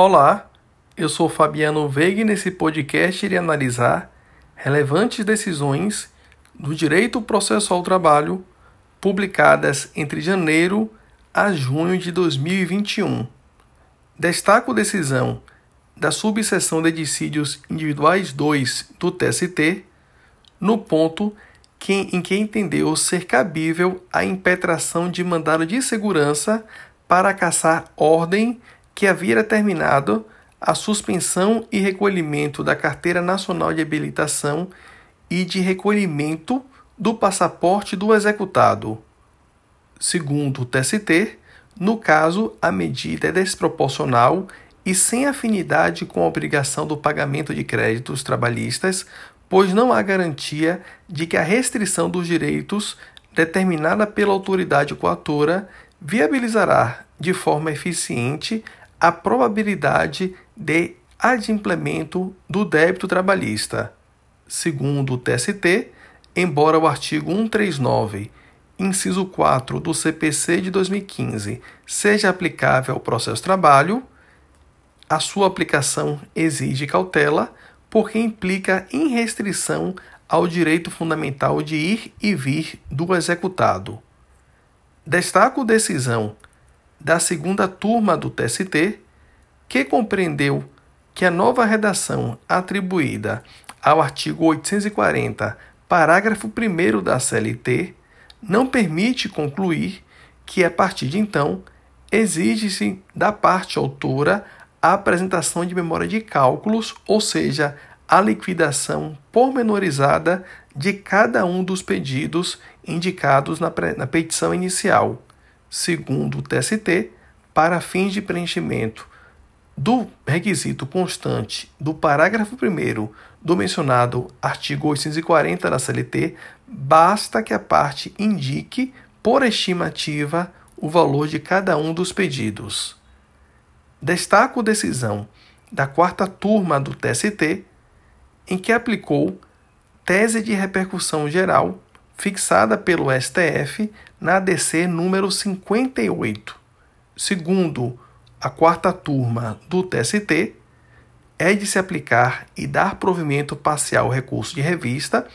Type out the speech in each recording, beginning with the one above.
Olá, eu sou Fabiano Veiga e nesse podcast irei analisar relevantes decisões do direito processual ao trabalho publicadas entre janeiro a junho de 2021. Destaco decisão da subseção de dissídios individuais 2 do TST no ponto que, em que entendeu ser cabível a impetração de mandado de segurança para caçar ordem que havia terminado a suspensão e recolhimento da Carteira Nacional de Habilitação e de recolhimento do passaporte do executado. Segundo o TST, no caso, a medida é desproporcional e sem afinidade com a obrigação do pagamento de créditos trabalhistas, pois não há garantia de que a restrição dos direitos determinada pela autoridade coatora viabilizará de forma eficiente a probabilidade de adimplemento do débito trabalhista. Segundo o TST, embora o artigo 139, inciso 4 do CPC de 2015 seja aplicável ao processo trabalho, a sua aplicação exige cautela, porque implica em restrição ao direito fundamental de ir e vir do executado. Destaco decisão da segunda turma do TST, que compreendeu que a nova redação atribuída ao artigo 840, parágrafo 1 da CLT, não permite concluir que, a partir de então, exige-se da parte autora a apresentação de memória de cálculos, ou seja, a liquidação pormenorizada de cada um dos pedidos indicados na, na petição inicial, segundo o TST, para fins de preenchimento do requisito constante do parágrafo 1 do mencionado artigo 840 da CLT, basta que a parte indique, por estimativa, o valor de cada um dos pedidos. Destaco decisão da quarta turma do TST, em que aplicou tese de repercussão geral fixada pelo STF na ADC número 58. Segundo a quarta turma do TST, é de se aplicar e dar provimento parcial ao recurso de revista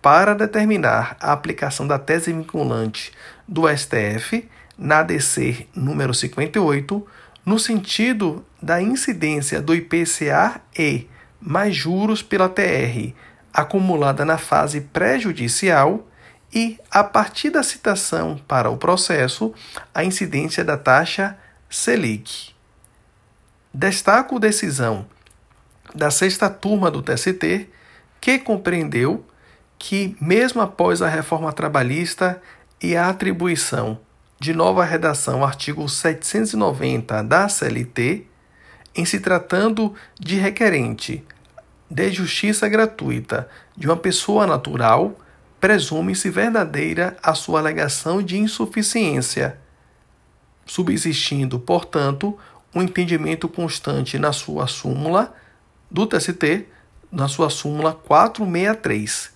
para determinar a aplicação da tese vinculante do STF na ADC número 58 no sentido da incidência do IPCA e mais juros pela TR acumulada na fase pré-judicial e, a partir da citação para o processo, a incidência da taxa Selic. Destaco decisão da sexta turma do TST, que compreendeu que, mesmo após a reforma trabalhista e a atribuição de nova redação artigo 790 da CLT, em se tratando de requerente de justiça gratuita de uma pessoa natural, presume-se verdadeira a sua alegação de insuficiência, subsistindo, portanto, um entendimento constante na sua súmula do TST, na sua súmula 463.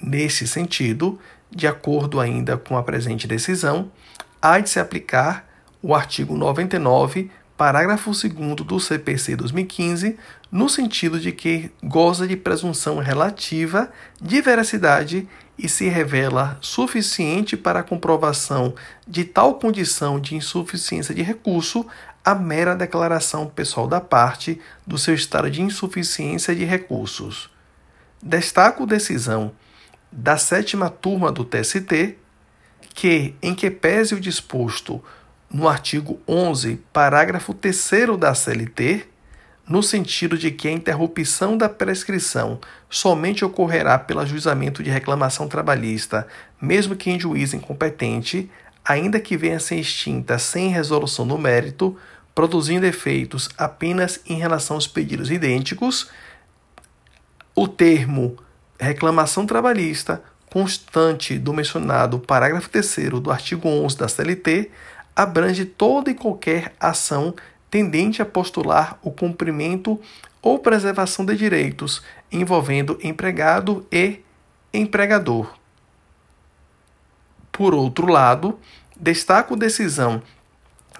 Nesse sentido, de acordo ainda com a presente decisão, há de se aplicar o artigo 99, parágrafo 2 do CPC 2015, no sentido de que goza de presunção relativa de veracidade e se revela suficiente para a comprovação de tal condição de insuficiência de recurso a mera declaração pessoal da parte do seu estado de insuficiência de recursos. Destaco decisão da sétima turma do TST, que, em que pese o disposto no artigo 11, parágrafo 3 da CLT, no sentido de que a interrupção da prescrição somente ocorrerá pelo ajuizamento de reclamação trabalhista, mesmo que em juízo incompetente, ainda que venha a ser extinta sem resolução do mérito, produzindo efeitos apenas em relação aos pedidos idênticos, o termo reclamação trabalhista constante do mencionado parágrafo 3 do artigo 11 da CLT abrange toda e qualquer ação tendente a postular o cumprimento ou preservação de direitos envolvendo empregado e empregador. Por outro lado, destaco decisão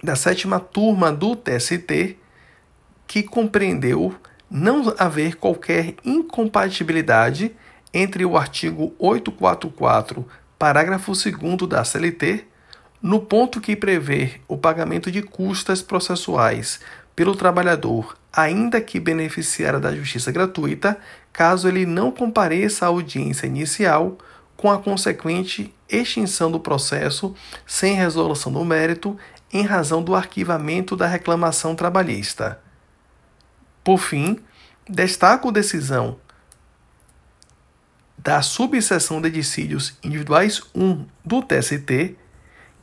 da sétima turma do TST que compreendeu não haver qualquer incompatibilidade entre o artigo 844, parágrafo 2 da CLT, no ponto que prevê o pagamento de custas processuais pelo trabalhador, ainda que beneficiário da justiça gratuita, caso ele não compareça à audiência inicial, com a consequente extinção do processo sem resolução do mérito em razão do arquivamento da reclamação trabalhista. Por fim, destaco decisão da subseção de dissídios individuais 1 do TST,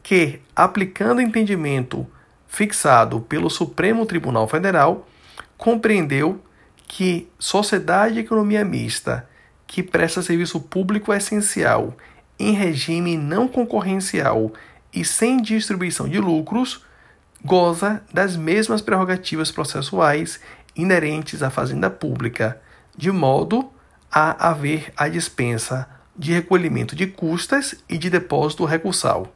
que, aplicando o entendimento fixado pelo Supremo Tribunal Federal, compreendeu que sociedade de economia mista que presta serviço público essencial em regime não concorrencial e sem distribuição de lucros goza das mesmas prerrogativas processuais inerentes à fazenda pública, de modo a haver a dispensa de recolhimento de custas e de depósito recursal.